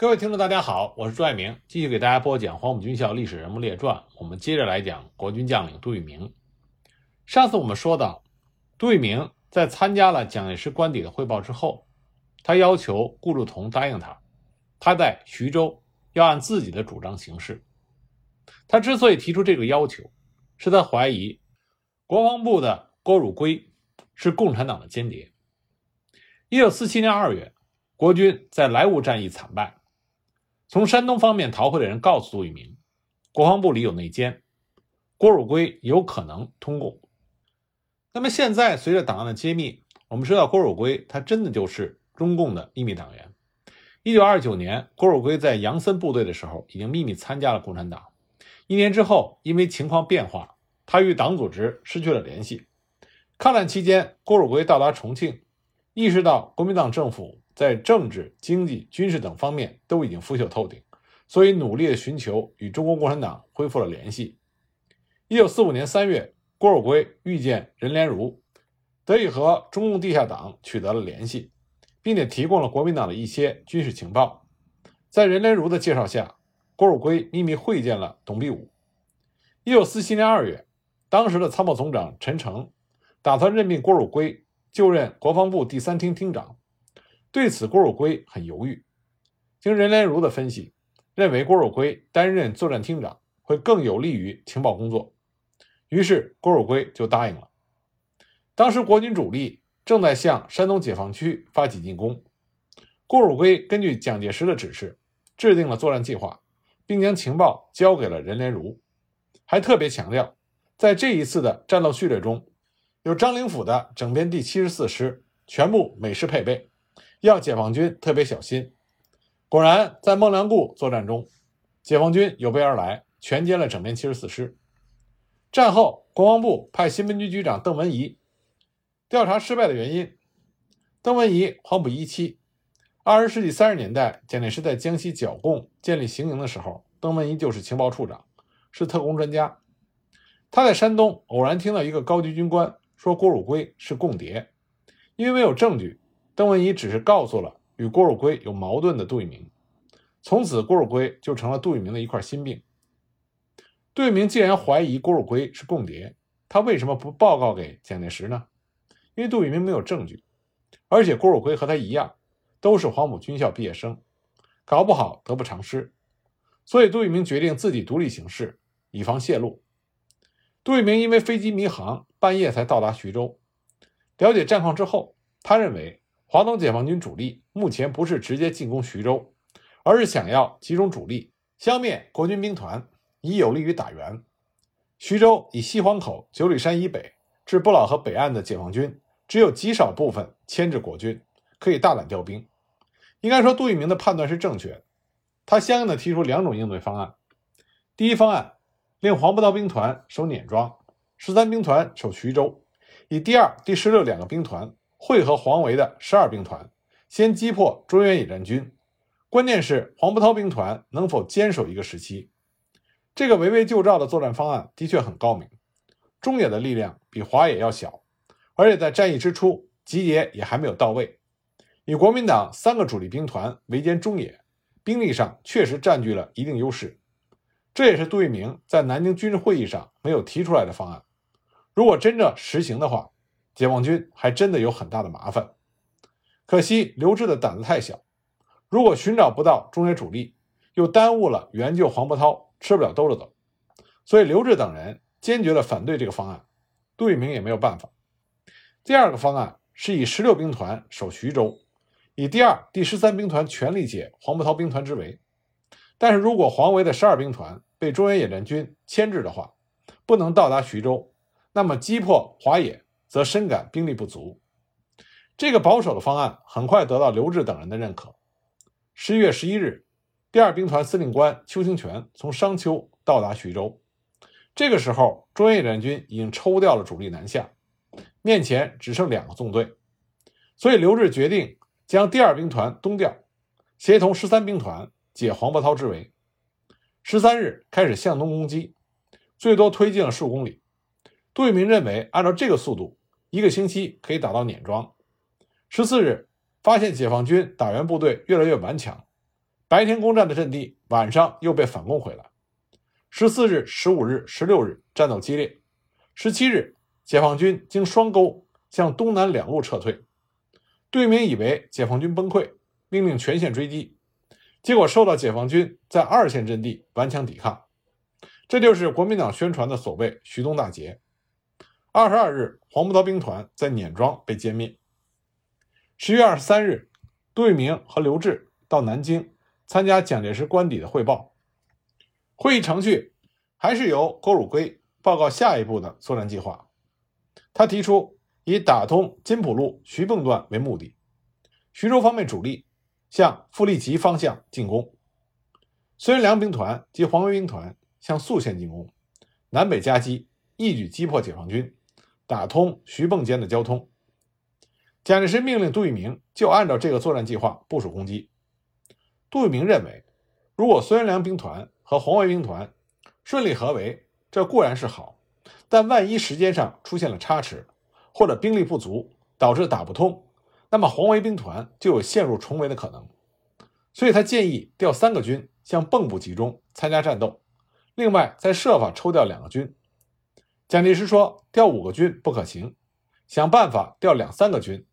各位听众，大家好，我是朱爱明，继续给大家播讲《黄埔军校历史人物列传》。我们接着来讲国军将领杜聿明。上次我们说到，杜聿明在参加了蒋介石官邸的汇报之后，他要求顾祝同答应他，他在徐州要按自己的主张行事。他之所以提出这个要求，是他怀疑国防部的郭汝瑰是共产党的间谍。一九四七年二月，国军在莱芜战役惨败。从山东方面逃回的人告诉杜聿明，国防部里有内奸，郭汝瑰有可能通共。那么现在随着档案的揭秘，我们知道郭汝瑰他真的就是中共的秘密党员。一九二九年，郭汝瑰在杨森部队的时候已经秘密参加了共产党。一年之后，因为情况变化，他与党组织失去了联系。抗战期间，郭汝瑰到达重庆，意识到国民党政府。在政治、经济、军事等方面都已经腐朽透顶，所以努力的寻求与中国共产党恢复了联系。一九四五年三月，郭汝瑰遇见任连儒，得以和中共地下党取得了联系，并且提供了国民党的一些军事情报。在任连儒的介绍下，郭汝瑰秘密会见了董必武。一九四七年二月，当时的参谋总长陈诚打算任命郭汝瑰就任国防部第三厅厅长。对此，郭汝瑰很犹豫。经任连儒的分析，认为郭汝瑰担任作战厅长会更有利于情报工作，于是郭汝瑰就答应了。当时国军主力正在向山东解放区发起进攻，郭汝瑰根据蒋介石的指示，制定了作战计划，并将情报交给了任连儒，还特别强调，在这一次的战斗序列中，有张灵甫的整编第七十四师全部美式配备。要解放军特别小心。果然，在孟良崮作战中，解放军有备而来，全歼了整编七十四师。战后，国防部派新闻局局长邓文仪调查失败的原因。邓文仪，黄埔一期。二十世纪三十年代，蒋介石在江西剿共、建立行营的时候，邓文仪就是情报处长，是特工专家。他在山东偶然听到一个高级军官说郭汝瑰是共谍，因为没有证据。邓文仪只是告诉了与郭汝瑰有矛盾的杜聿明，从此郭汝瑰就成了杜聿明的一块心病。杜聿明既然怀疑郭汝瑰是共谍，他为什么不报告给蒋介石呢？因为杜聿明没有证据，而且郭汝瑰和他一样，都是黄埔军校毕业生，搞不好得不偿失。所以杜聿明决定自己独立行事，以防泄露。杜聿明因为飞机迷航，半夜才到达徐州，了解战况之后，他认为。华东解放军主力目前不是直接进攻徐州，而是想要集中主力消灭国军兵团，以有利于打援。徐州以西黄口、九里山以北至不老河北岸的解放军，只有极少部分牵制国军，可以大胆调兵。应该说，杜聿明的判断是正确的。他相应的提出两种应对方案：第一方案，令黄埔韬兵团守碾庄，十三兵团守徐州，以第二、第十六两个兵团。会合黄维的十二兵团，先击破中原野战军。关键是黄伯韬兵团能否坚守一个时期？这个围魏救赵的作战方案的确很高明。中野的力量比华野要小，而且在战役之初集结也还没有到位。以国民党三个主力兵团围歼中野，兵力上确实占据了一定优势。这也是杜聿明在南京军事会议上没有提出来的方案。如果真正实行的话，解放军还真的有很大的麻烦，可惜刘志的胆子太小。如果寻找不到中野主力，又耽误了援救黄伯韬，吃不了兜着走。所以刘志等人坚决的反对这个方案，杜聿明也没有办法。第二个方案是以十六兵团守徐州，以第二、第十三兵团全力解黄伯韬兵团之围。但是如果黄维的十二兵团被中原野战军牵制的话，不能到达徐州，那么击破华野。则深感兵力不足，这个保守的方案很快得到刘志等人的认可。十一月十一日，第二兵团司令官邱清泉从商丘到达徐州。这个时候，中原野战军已经抽调了主力南下，面前只剩两个纵队，所以刘志决定将第二兵团东调，协同十三兵团解黄伯韬之围。十三日开始向东攻击，最多推进了数公里。杜聿明认为，按照这个速度，一个星期可以打到碾庄。十四日，发现解放军打援部队越来越顽强，白天攻占的阵地，晚上又被反攻回来。十四日、十五日、十六日战斗激烈。十七日，解放军经双沟向东南两路撤退。杜聿明以为解放军崩溃，命令全线追击，结果受到解放军在二线阵地顽强抵抗。这就是国民党宣传的所谓“徐东大捷”。二十二日，黄埔韬兵团在碾庄被歼灭。十月二十三日，杜聿明和刘峙到南京参加蒋介石官邸的汇报。会议程序还是由郭汝瑰报告下一步的作战计划。他提出以打通金浦路徐蚌段为目的，徐州方面主力向傅立吉方向进攻，孙元良兵团及黄维兵团向宿县进攻，南北夹击，一举击破解放军，打通徐蚌间的交通。蒋介石命令杜聿明就按照这个作战计划部署攻击。杜聿明认为，如果孙元良兵团和黄维兵团顺利合围，这固然是好，但万一时间上出现了差池，或者兵力不足，导致打不通，那么黄维兵团就有陷入重围的可能。所以他建议调三个军向蚌埠集中参加战斗，另外再设法抽调两个军。蒋介石说调五个军不可行，想办法调两三个军，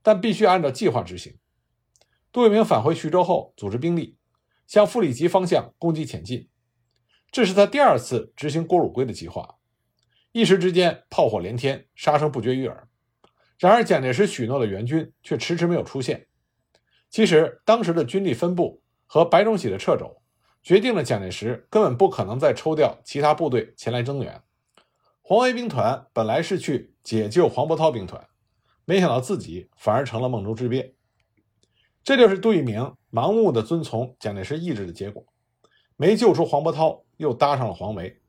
但必须按照计划执行。杜聿明返回徐州后，组织兵力。向傅里吉方向攻击前进，这是他第二次执行郭汝瑰的计划。一时之间，炮火连天，杀声不绝于耳。然而，蒋介石许诺的援军却迟迟没有出现。其实，当时的军力分布和白崇禧的掣肘，决定了蒋介石根本不可能再抽调其他部队前来增援。黄维兵团本来是去解救黄伯韬兵团，没想到自己反而成了梦中之鳖。这就是杜聿明盲目的遵从蒋介石意志的结果，没救出黄伯韬，又搭上了黄维。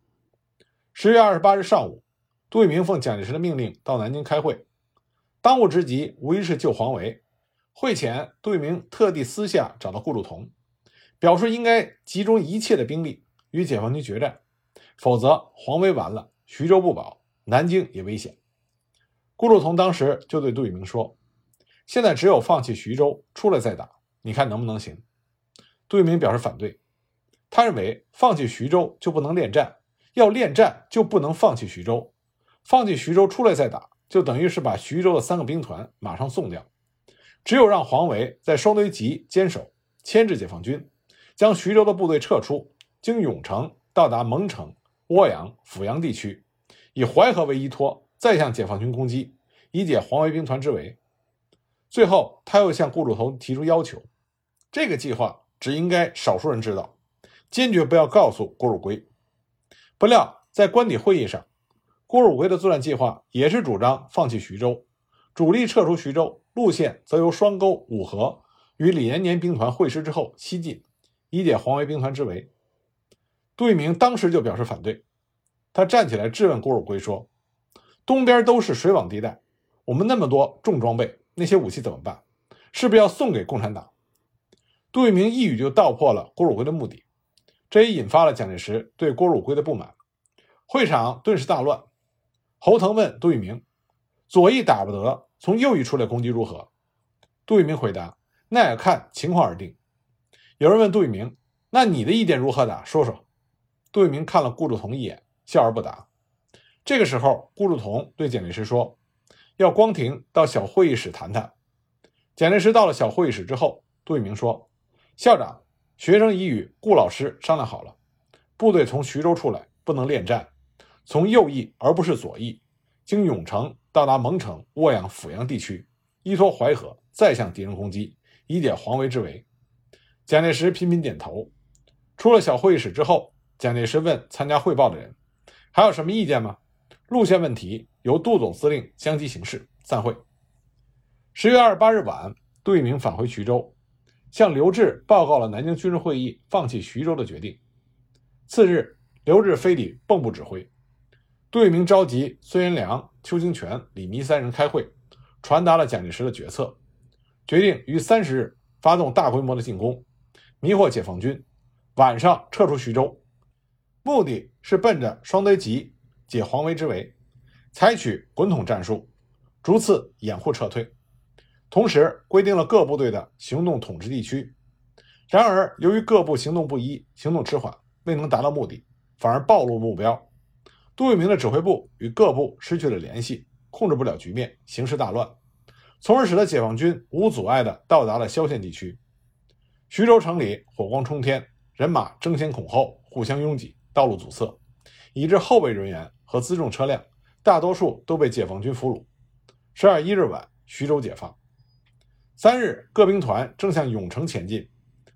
十月二十八日上午，杜聿明奉蒋介石的命令到南京开会，当务之急无疑是救黄维。会前，杜聿明特地私下找到顾祝同，表示应该集中一切的兵力与解放军决战，否则黄维完了，徐州不保，南京也危险。顾祝同当时就对杜聿明说。现在只有放弃徐州，出来再打，你看能不能行？杜聿明表示反对，他认为放弃徐州就不能恋战，要恋战就不能放弃徐州，放弃徐州出来再打，就等于是把徐州的三个兵团马上送掉。只有让黄维在双堆集坚守，牵制解放军，将徐州的部队撤出，经永城到达蒙城、涡阳、阜阳地区，以淮河为依托，再向解放军攻击，以解黄维兵团之围。最后，他又向顾祝同提出要求，这个计划只应该少数人知道，坚决不要告诉郭汝瑰。不料，在官邸会议上，郭汝瑰的作战计划也是主张放弃徐州，主力撤出徐州，路线则由双沟、五河与李延年兵团会师之后西进，以解黄维兵团之围。杜聿明当时就表示反对，他站起来质问郭汝瑰说：“东边都是水网地带，我们那么多重装备。”那些武器怎么办？是不是要送给共产党？杜聿明一语就道破了郭汝瑰的目的，这也引发了蒋介石对郭汝瑰的不满。会场顿时大乱。侯腾问杜聿明：“左翼打不得，从右翼出来攻击如何？”杜聿明回答：“那要看情况而定。”有人问杜聿明：“那你的意见如何？打说说。”杜聿明看了顾祝同一眼，笑而不答。这个时候，顾祝同对蒋介石说。要光庭到小会议室谈谈。蒋介石到了小会议室之后，杜聿明说：“校长，学生已与顾老师商量好了，部队从徐州出来不能恋战，从右翼而不是左翼，经永城到达蒙城、涡阳、阜阳地区，依托淮河，再向敌人攻击，以解黄维之围。”蒋介石频频点头。出了小会议室之后，蒋介石问参加汇报的人：“还有什么意见吗？”路线问题。由杜总司令相机行事。散会。十月二十八日晚，杜聿明返回徐州，向刘峙报告了南京军事会议放弃徐州的决定。次日，刘峙飞抵蚌埠指挥。杜聿明召集孙元良、邱清泉、李弥三人开会，传达了蒋介石的决策，决定于三十日发动大规模的进攻，迷惑解放军，晚上撤出徐州，目的是奔着双堆集解黄维之围。采取滚筒战术，逐次掩护撤退，同时规定了各部队的行动统治地区。然而，由于各部行动不一，行动迟缓，未能达到目的，反而暴露目标。杜聿明的指挥部与各部失去了联系，控制不了局面，形势大乱，从而使得解放军无阻碍地到达了萧县地区。徐州城里火光冲天，人马争先恐后，互相拥挤，道路阻塞，以致后备人员和辎重车辆大多数都被解放军俘虏。十二一日晚，徐州解放。三日，各兵团正向永城前进，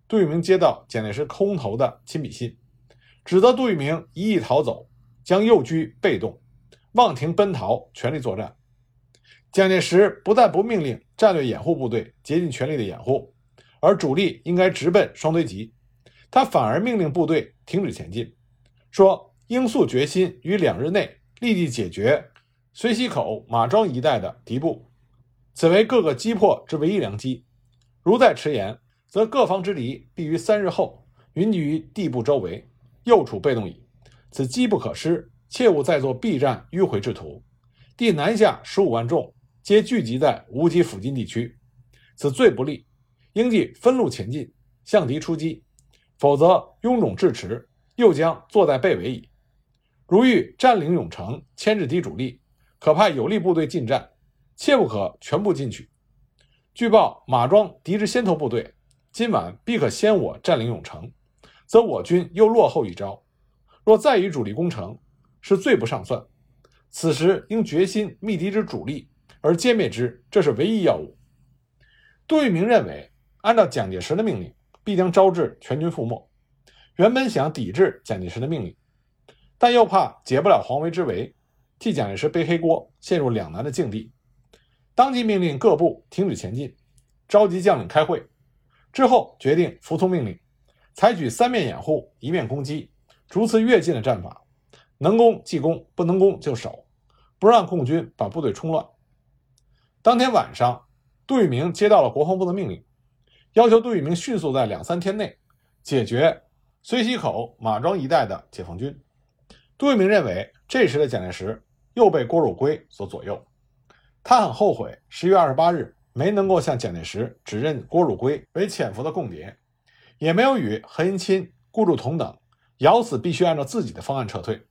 杜聿明接到蒋介石空投的亲笔信，指责杜聿明一意逃走。将右居被动，望停奔逃，全力作战。蒋介石不但不命令战略掩护部队竭尽全力的掩护，而主力应该直奔双堆集，他反而命令部队停止前进，说应速决心于两日内立即解决绥西口、马庄一带的敌部，此为各个击破之唯一良机。如再迟延，则各方之敌必于三日后云集于地部周围，又处被动矣。此机不可失，切勿再作避战迂回之徒。敌南下十五万众，皆聚集在无极附近地区，此最不利。应即分路前进，向敌出击，否则臃肿至迟，又将坐在被围矣。如欲占领永城，牵制敌主力，可派有力部队进战，切不可全部进取。据报，马庄敌之先头部队今晚必可先我占领永城，则我军又落后一招。若再与主力攻城，是最不上算。此时应决心密敌之主力，而歼灭之，这是唯一要务。杜聿明认为，按照蒋介石的命令，必将招致全军覆没。原本想抵制蒋介石的命令，但又怕解不了黄维之围，替蒋介石背黑锅，陷入两难的境地。当即命令各部停止前进，召集将领开会，之后决定服从命令，采取三面掩护、一面攻击。逐次跃进的战法，能攻即攻，不能攻就守，不让共军把部队冲乱。当天晚上，杜聿明接到了国防部的命令，要求杜聿明迅速在两三天内解决绥溪口、马庄一带的解放军。杜聿明认为，这时的蒋介石又被郭汝瑰所左右，他很后悔十月二十八日没能够向蒋介石指认郭汝瑰为潜伏的共谍，也没有与何应钦、顾祝同等。咬死必须按照自己的方案撤退，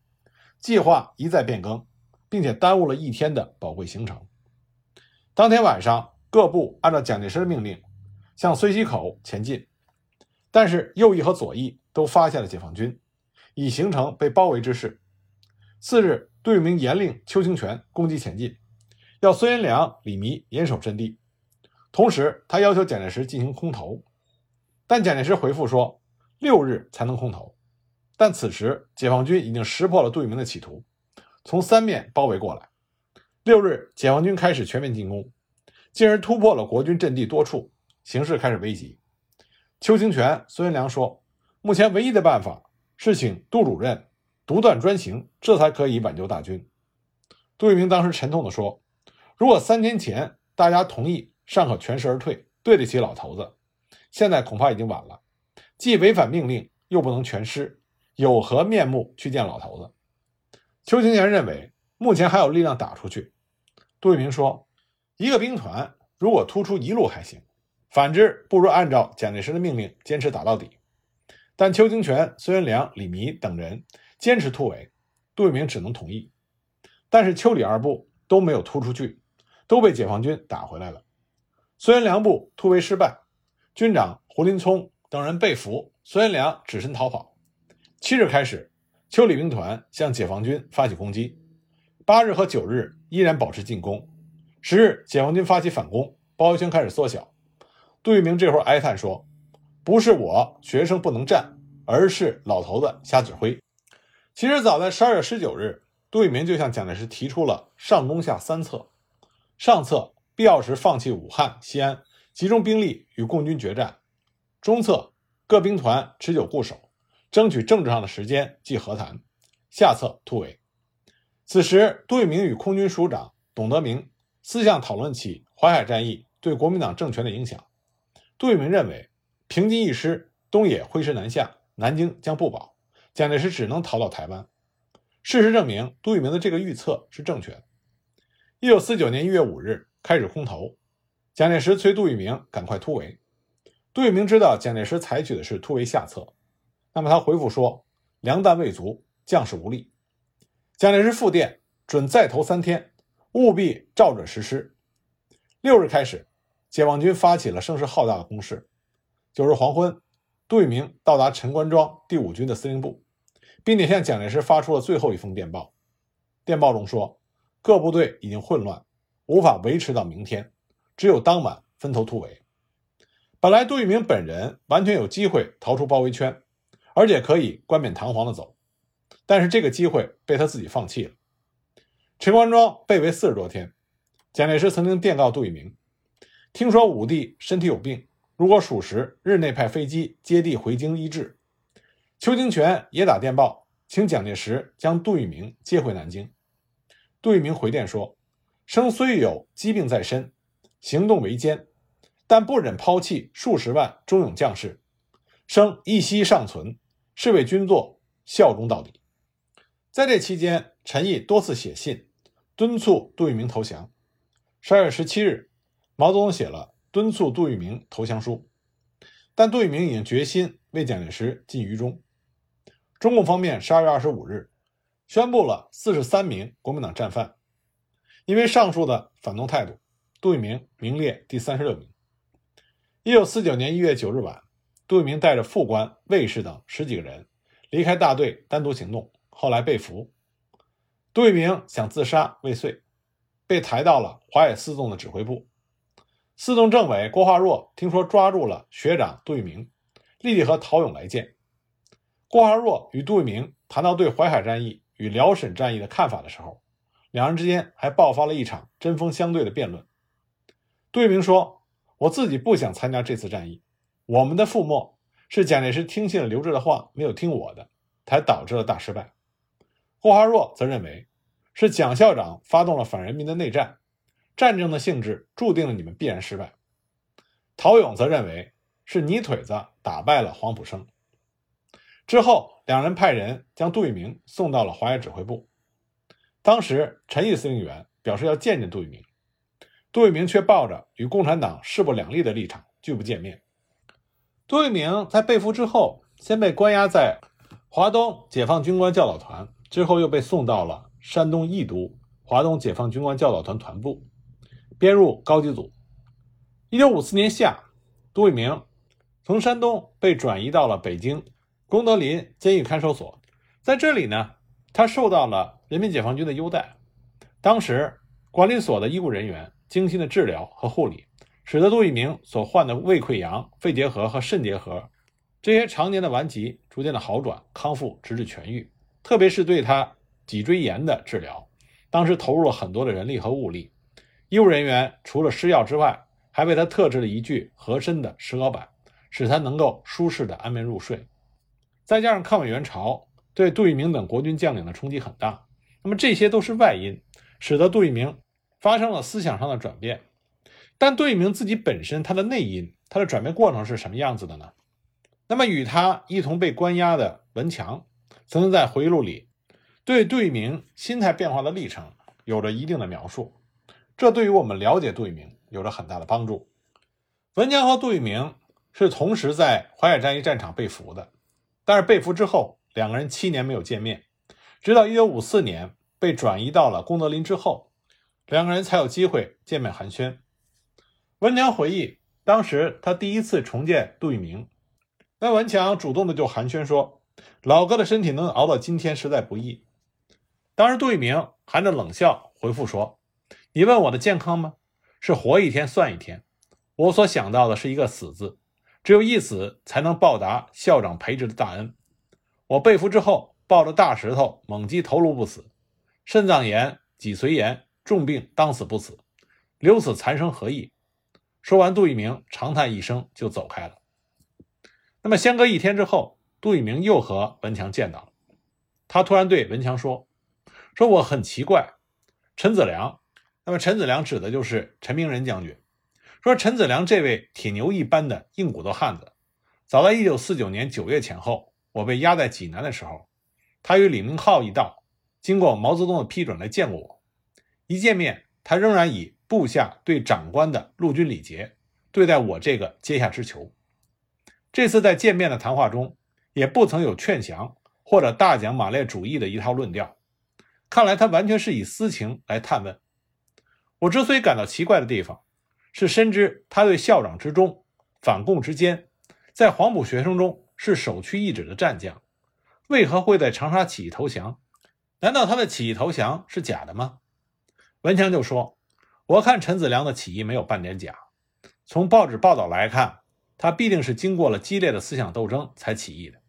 计划一再变更，并且耽误了一天的宝贵行程。当天晚上，各部按照蒋介石的命令向绥溪口前进，但是右翼和左翼都发现了解放军，已形成被包围之势。次日，杜聿明严令邱清泉攻击前进，要孙元良、李弥严守阵地，同时他要求蒋介石进行空投，但蒋介石回复说六日才能空投。但此时，解放军已经识破了杜聿明的企图，从三面包围过来。六日，解放军开始全面进攻，进而突破了国军阵地多处，形势开始危急。邱清泉、孙元良说：“目前唯一的办法是请杜主任独断专行，这才可以挽救大军。”杜聿明当时沉痛地说：“如果三天前大家同意，尚可全身而退，对得起老头子；现在恐怕已经晚了，既违反命令，又不能全失。”有何面目去见老头子？邱清泉认为目前还有力量打出去。杜聿明说：“一个兵团如果突出一路还行，反之不如按照蒋介石的命令坚持打到底。”但邱清泉、孙元良、李弥等人坚持突围，杜聿明只能同意。但是邱李二部都没有突出去，都被解放军打回来了。孙元良部突围失败，军长胡林聪等人被俘，孙元良只身逃跑。七日开始，邱李兵团向解放军发起攻击。八日和九日依然保持进攻。十日，解放军发起反攻，包围圈开始缩小。杜聿明这会儿哀叹说：“不是我学生不能站，而是老头子瞎指挥。”其实早在十二月十九日，杜聿明就向蒋介石提出了上攻下三策：上策必要时放弃武汉、西安，集中兵力与共军决战；中策各兵团持久固守。争取政治上的时间即和谈，下策突围。此时，杜聿明与空军署长董德明私下讨论起淮海战役对国民党政权的影响。杜聿明认为，平津一失，东野挥师南下，南京将不保，蒋介石只能逃到台湾。事实证明，杜聿明的这个预测是正确的。一九四九年一月五日开始空投，蒋介石催杜聿明赶快突围。杜聿明知道蒋介石采取的是突围下策，那么他回复说：“粮弹未足，将士无力。”蒋介石复电准再投三天，务必照准实施。六日开始，解放军发起了声势浩大的攻势。九日黄昏，杜聿明到达陈官庄第五军的司令部，并且向蒋介石发出了最后一封电报。电报中说，各部队已经混乱，无法维持到明天，只有当晚分头突围。本来杜聿明本人完全有机会逃出包围圈，而且可以冠冕堂皇的走，但是这个机会被他自己放弃了。陈官庄被围四十多天，蒋介石曾经电告杜聿明：“听说武帝身体有病，如果属实，日内派飞机接地回京医治。”邱清泉也打电报请蒋介石将杜聿明接回南京。杜聿明回电说：“生虽有疾病在身，行动维艰。”但不忍抛弃数十万忠勇将士，生一息尚存，是为军座效忠到底。在这期间，陈毅多次写信敦促杜聿明投降。十二月十七日，毛泽东写了敦促杜聿明投降书，但杜聿明已经决心为蒋介石尽愚忠。中共方面十二月二十五日宣布了四十三名国民党战犯，因为上述的反动态度，杜聿明名列第三十六名。一九四九年一月九日晚，杜聿明带着副官、卫士等十几个人离开大队，单独行动。后来被俘。杜聿明想自杀未遂，被抬到了华野四纵的指挥部。四纵政委郭化若听说抓住了学长杜聿明，立即和陶勇来见。郭化若与杜聿明谈到对淮海战役与辽沈战役的看法的时候，两人之间还爆发了一场针锋相对的辩论。杜聿明说。我自己不想参加这次战役，我们的覆没是蒋介石听信了刘峙的话，没有听我的，才导致了大失败。郭华若则认为是蒋校长发动了反人民的内战，战争的性质注定了你们必然失败。陶勇则认为是泥腿子打败了黄埔生。之后，两人派人将杜聿明送到了华野指挥部。当时，陈毅司令员表示要见见杜聿明。杜聿明却抱着与共产党势不两立的立场，拒不见面。杜聿明在被俘之后，先被关押在华东解放军官教导团，之后又被送到了山东义都华东解放军官教导团团部，编入高级组。一九五四年夏，杜聿明从山东被转移到了北京功德林监狱看守所，在这里呢，他受到了人民解放军的优待。当时管理所的医务人员。精心的治疗和护理，使得杜聿明所患的胃溃疡、肺结核和肾结核这些常年的顽疾逐渐的好转康复，直至痊愈。特别是对他脊椎炎的治疗，当时投入了很多的人力和物力。医务人员除了施药之外，还为他特制了一具合身的石膏板，使他能够舒适的安眠入睡。再加上抗美援朝对杜聿明等国军将领的冲击很大，那么这些都是外因，使得杜聿明。发生了思想上的转变，但杜聿明自己本身他的内因，他的转变过程是什么样子的呢？那么与他一同被关押的文强，曾经在回忆录里对杜聿明心态变化的历程有着一定的描述，这对于我们了解杜聿明有着很大的帮助。文强和杜聿明是同时在淮海战役战场被俘的，但是被俘之后，两个人七年没有见面，直到1954年被转移到了功德林之后。两个人才有机会见面寒暄。文强回忆，当时他第一次重见杜聿明，那文强主动的就寒暄说：“老哥的身体能熬到今天，实在不易。”当时杜聿明含着冷笑回复说：“你问我的健康吗？是活一天算一天。我所想到的是一个死字，只有一死才能报答校长培植的大恩。我被俘之后，抱着大石头猛击头颅不死，肾脏炎、脊髓炎。”重病当死不死，留此残生何益？说完，杜聿明长叹一声，就走开了。那么，相隔一天之后，杜聿明又和文强见到了。他突然对文强说：“说我很奇怪，陈子良，那么陈子良指的就是陈明仁将军。说陈子良这位铁牛一般的硬骨头汉子，早在1949年9月前后，我被押在济南的时候，他与李明浩一道，经过毛泽东的批准来见过我。”一见面，他仍然以部下对长官的陆军礼节对待我这个阶下之囚。这次在见面的谈话中，也不曾有劝降或者大讲马列主义的一套论调。看来他完全是以私情来探问。我之所以感到奇怪的地方，是深知他对校长之忠、反共之坚，在黄埔学生中是首屈一指的战将，为何会在长沙起义投降？难道他的起义投降是假的吗？文强就说：“我看陈子良的起义没有半点假，从报纸报道来看，他必定是经过了激烈的思想斗争才起义的。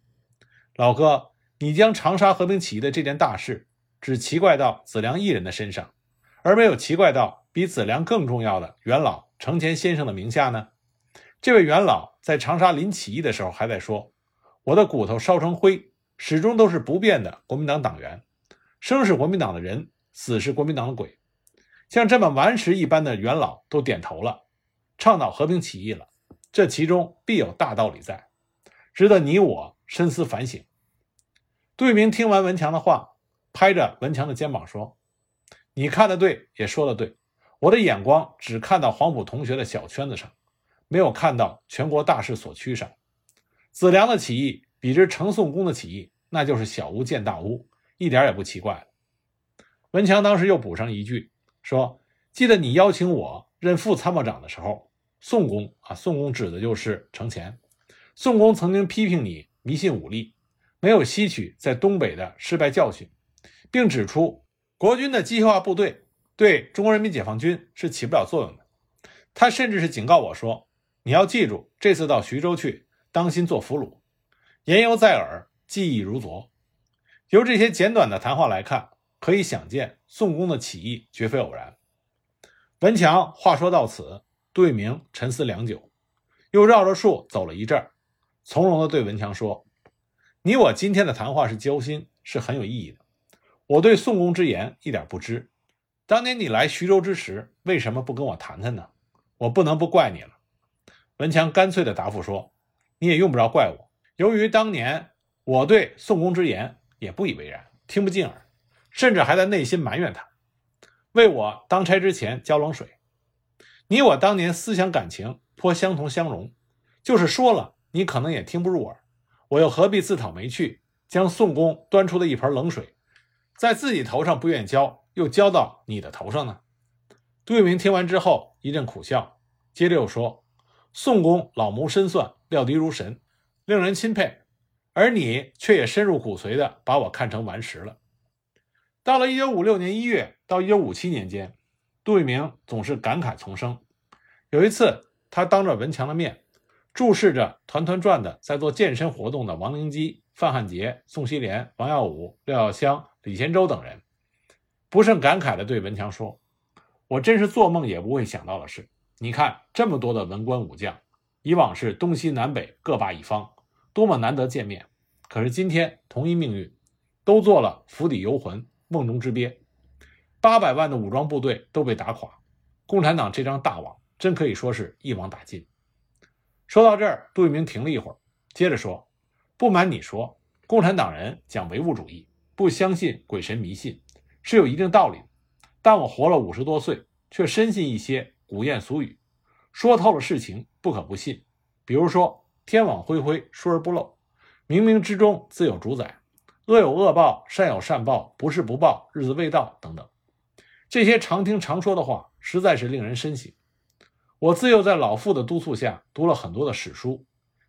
老哥，你将长沙和平起义的这件大事。”只奇怪到子良一人的身上，而没有奇怪到比子良更重要的元老程前先生的名下呢？这位元老在长沙临起义的时候还在说：“我的骨头烧成灰，始终都是不变的国民党党员，生是国民党的人，死是国民党的鬼。”像这么顽石一般的元老都点头了，倡导和平起义了，这其中必有大道理在，值得你我深思反省。杜聿明听完文强的话。拍着文强的肩膀说：“你看的对，也说的对。我的眼光只看到黄埔同学的小圈子上，没有看到全国大势所趋上。子良的起义比之程宋公的起义，那就是小巫见大巫，一点也不奇怪。”文强当时又补上一句说：“记得你邀请我任副参谋长的时候，宋公啊，宋公指的就是程潜。宋公曾经批评你迷信武力，没有吸取在东北的失败教训。”并指出，国军的机械化部队对中国人民解放军是起不了作用的。他甚至是警告我说：“你要记住，这次到徐州去，当心做俘虏。”言犹在耳，记忆如昨。由这些简短的谈话来看，可以想见宋公的起义绝非偶然。文强话说到此，杜聿明沉思良久，又绕着树走了一阵，从容地对文强说：“你我今天的谈话是交心，是很有意义的。”我对宋公之言一点不知。当年你来徐州之时，为什么不跟我谈谈呢？我不能不怪你了。文强干脆的答复说：“你也用不着怪我。由于当年我对宋公之言也不以为然，听不进耳，甚至还在内心埋怨他，为我当差之前浇冷水。你我当年思想感情颇相同相融，就是说了，你可能也听不入耳。我又何必自讨没趣，将宋公端出的一盆冷水？”在自己头上不愿浇，又浇到你的头上呢？杜聿明听完之后一阵苦笑，接着又说：“宋公老谋深算，料敌如神，令人钦佩。而你却也深入骨髓的把我看成顽石了。”到了1956年1月到1957年间，杜聿明总是感慨丛生。有一次，他当着文强的面，注视着团团转的在做健身活动的王灵基、范汉杰、宋希濂、王耀武、廖耀湘。李贤洲等人不胜感慨地对文强说：“我真是做梦也不会想到的事。你看，这么多的文官武将，以往是东西南北各霸一方，多么难得见面。可是今天同一命运，都做了釜底游魂、瓮中之鳖。八百万的武装部队都被打垮，共产党这张大网真可以说是一网打尽。”说到这儿，杜聿明停了一会儿，接着说：“不瞒你说，共产党人讲唯物主义。”不相信鬼神迷信是有一定道理，但我活了五十多岁，却深信一些古谚俗语，说透了事情不可不信。比如说“天网恢恢，疏而不漏”，“冥冥之中自有主宰”，“恶有恶报，善有善报，不是不报，日子未到”等等，这些常听常说的话，实在是令人深省。我自幼在老父的督促下读了很多的史书，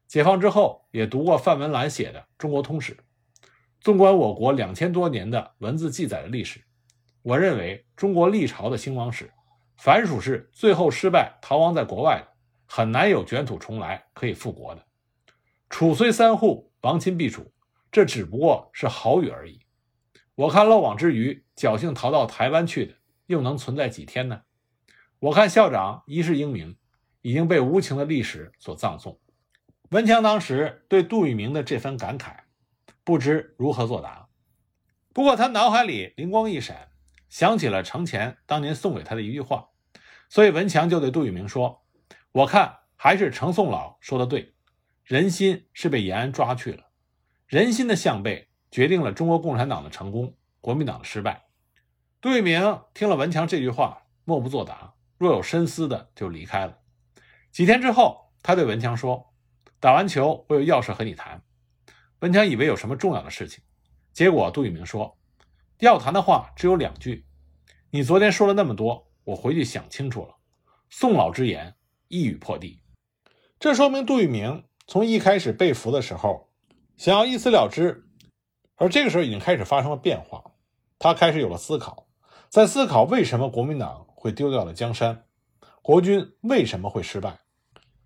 解放之后也读过范文澜写的《中国通史》。纵观我国两千多年的文字记载的历史，我认为中国历朝的兴亡史，凡属是最后失败逃亡在国外的，很难有卷土重来可以复国的。楚虽三户，亡秦必楚，这只不过是好语而已。我看漏网之鱼侥幸逃到台湾去的，又能存在几天呢？我看校长一世英名，已经被无情的历史所葬送。文强当时对杜聿明的这番感慨。不知如何作答，不过他脑海里灵光一闪，想起了程潜当年送给他的一句话，所以文强就对杜聿明说：“我看还是程宋老说的对，人心是被延安抓去了，人心的向背决定了中国共产党的成功，国民党的失败。”杜聿明听了文强这句话，默不作答，若有深思的就离开了。几天之后，他对文强说：“打完球，我有要事和你谈。”文强以为有什么重要的事情，结果杜聿明说：“要谈的话只有两句，你昨天说了那么多，我回去想清楚了。宋老之言，一语破地。”这说明杜聿明从一开始被俘的时候，想要一死了之，而这个时候已经开始发生了变化。他开始有了思考，在思考为什么国民党会丢掉了江山，国军为什么会失败。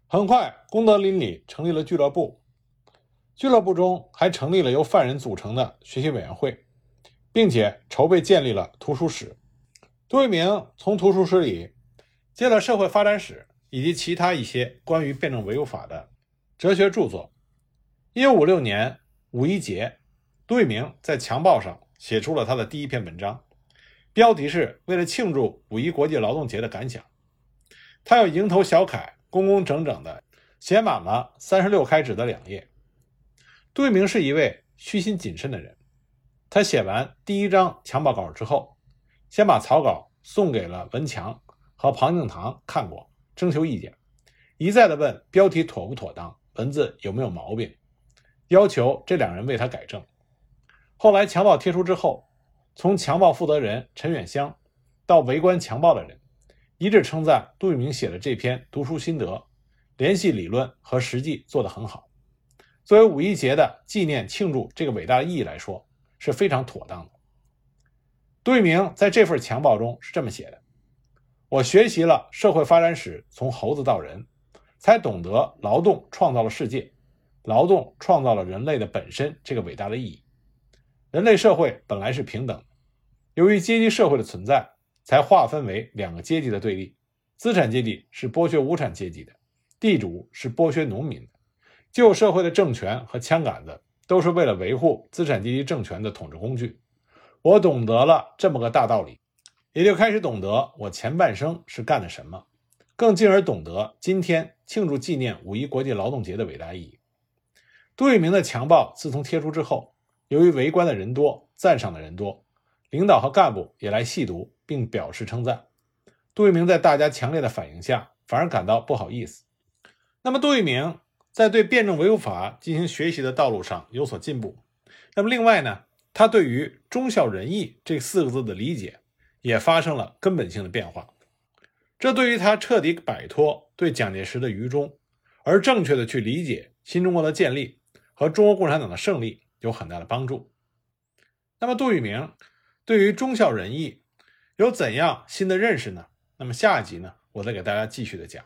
很快，功德林里成立了俱乐部。俱乐部中还成立了由犯人组成的学习委员会，并且筹备建立了图书室。杜聿明从图书室里借了社会发展史以及其他一些关于辩证唯物法的哲学著作。一九五六年五一节，杜聿明在《强报》上写出了他的第一篇文章，标题是为了庆祝五一国际劳动节的感想。他用蝇头小楷，工工整整地写满了三十六开纸的两页。杜聿明是一位虚心谨慎的人。他写完第一章强报稿之后，先把草稿送给了文强和庞敬堂看过，征求意见，一再的问标题妥不妥当，文字有没有毛病，要求这两人为他改正。后来强报贴出之后，从强报负责人陈远香到围观强报的人，一致称赞杜聿明写的这篇读书心得，联系理论和实际做得很好。作为五一节的纪念庆祝这个伟大的意义来说，是非常妥当的。杜聿明在这份强报中是这么写的：“我学习了社会发展史，从猴子到人，才懂得劳动创造了世界，劳动创造了人类的本身这个伟大的意义。人类社会本来是平等，由于阶级社会的存在，才划分为两个阶级的对立：资产阶级是剥削无产阶级的，地主是剥削农民的。”旧社会的政权和枪杆子都是为了维护资产阶级政权的统治工具。我懂得了这么个大道理，也就开始懂得我前半生是干的什么，更进而懂得今天庆祝纪念五一国际劳动节的伟大意义。杜聿明的强暴自从贴出之后，由于围观的人多，赞赏的人多，领导和干部也来细读并表示称赞。杜聿明在大家强烈的反应下，反而感到不好意思。那么，杜聿明。在对辩证唯物法进行学习的道路上有所进步，那么另外呢，他对于忠孝仁义这四个字的理解也发生了根本性的变化，这对于他彻底摆脱对蒋介石的愚忠，而正确的去理解新中国的建立和中国共产党的胜利有很大的帮助。那么杜聿明对于忠孝仁义有怎样新的认识呢？那么下一集呢，我再给大家继续的讲。